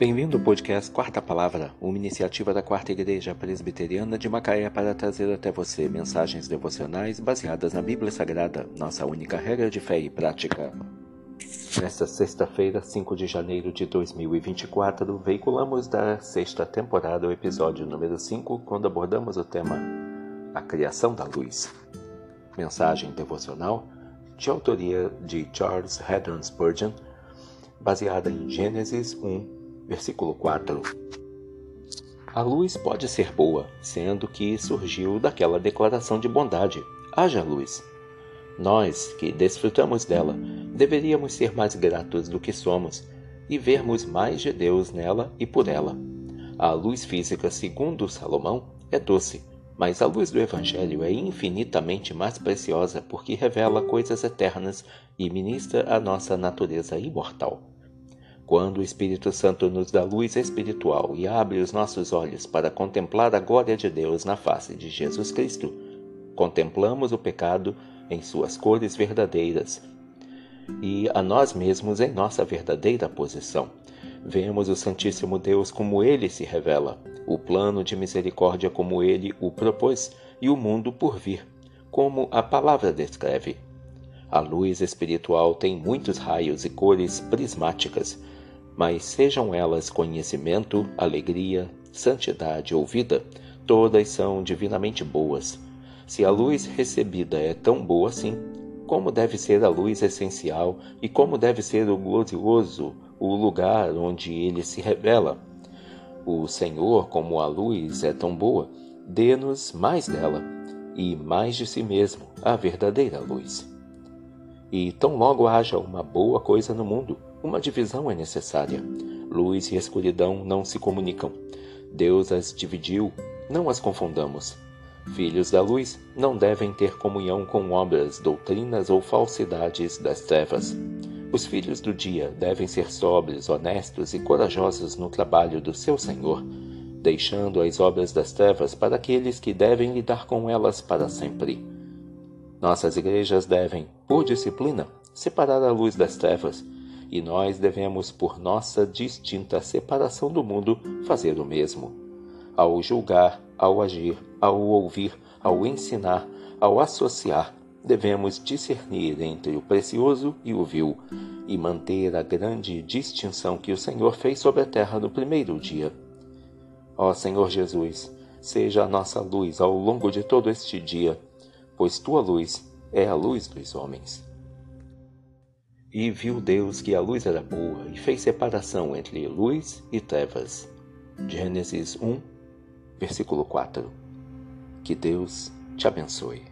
Bem-vindo ao podcast Quarta Palavra, uma iniciativa da Quarta Igreja Presbiteriana de Macaé para trazer até você mensagens devocionais baseadas na Bíblia Sagrada, nossa única regra de fé e prática. Nesta sexta-feira, 5 de janeiro de 2024, veiculamos da sexta temporada o episódio número 5, quando abordamos o tema A Criação da Luz. Mensagem devocional de autoria de Charles Haddon Spurgeon, baseada em Gênesis 1, versículo 4. A luz pode ser boa, sendo que surgiu daquela declaração de bondade: haja luz. Nós, que desfrutamos dela, deveríamos ser mais gratos do que somos e vermos mais de Deus nela e por ela. A luz física, segundo Salomão, é doce, mas a luz do Evangelho é infinitamente mais preciosa porque revela coisas eternas e ministra a nossa natureza imortal. Quando o Espírito Santo nos dá luz espiritual e abre os nossos olhos para contemplar a glória de Deus na face de Jesus Cristo, contemplamos o pecado em suas cores verdadeiras e a nós mesmos em nossa verdadeira posição. Vemos o Santíssimo Deus como ele se revela, o plano de misericórdia como ele o propôs e o mundo por vir, como a palavra descreve. A luz espiritual tem muitos raios e cores prismáticas, mas sejam elas conhecimento, alegria, santidade ou vida, todas são divinamente boas. Se a luz recebida é tão boa assim, como deve ser a luz essencial e como deve ser o glorioso o lugar onde ele se revela? O Senhor, como a luz é tão boa, dê-nos mais dela e mais de si mesmo, a verdadeira luz. E tão logo haja uma boa coisa no mundo, uma divisão é necessária. Luz e escuridão não se comunicam. Deus as dividiu, não as confundamos. Filhos da luz não devem ter comunhão com obras, doutrinas ou falsidades das trevas. Os filhos do dia devem ser sóbrios, honestos e corajosos no trabalho do seu Senhor, deixando as obras das trevas para aqueles que devem lidar com elas para sempre. Nossas igrejas devem, por disciplina, separar a luz das trevas e nós devemos, por nossa distinta separação do mundo, fazer o mesmo. Ao julgar, ao agir, ao ouvir, ao ensinar, ao associar, devemos discernir entre o precioso e o vil e manter a grande distinção que o Senhor fez sobre a terra no primeiro dia. Ó Senhor Jesus, seja a nossa luz ao longo de todo este dia, pois tua luz é a luz dos homens. E viu Deus que a luz era boa e fez separação entre luz e trevas. Gênesis 1, versículo 4. Que Deus te abençoe.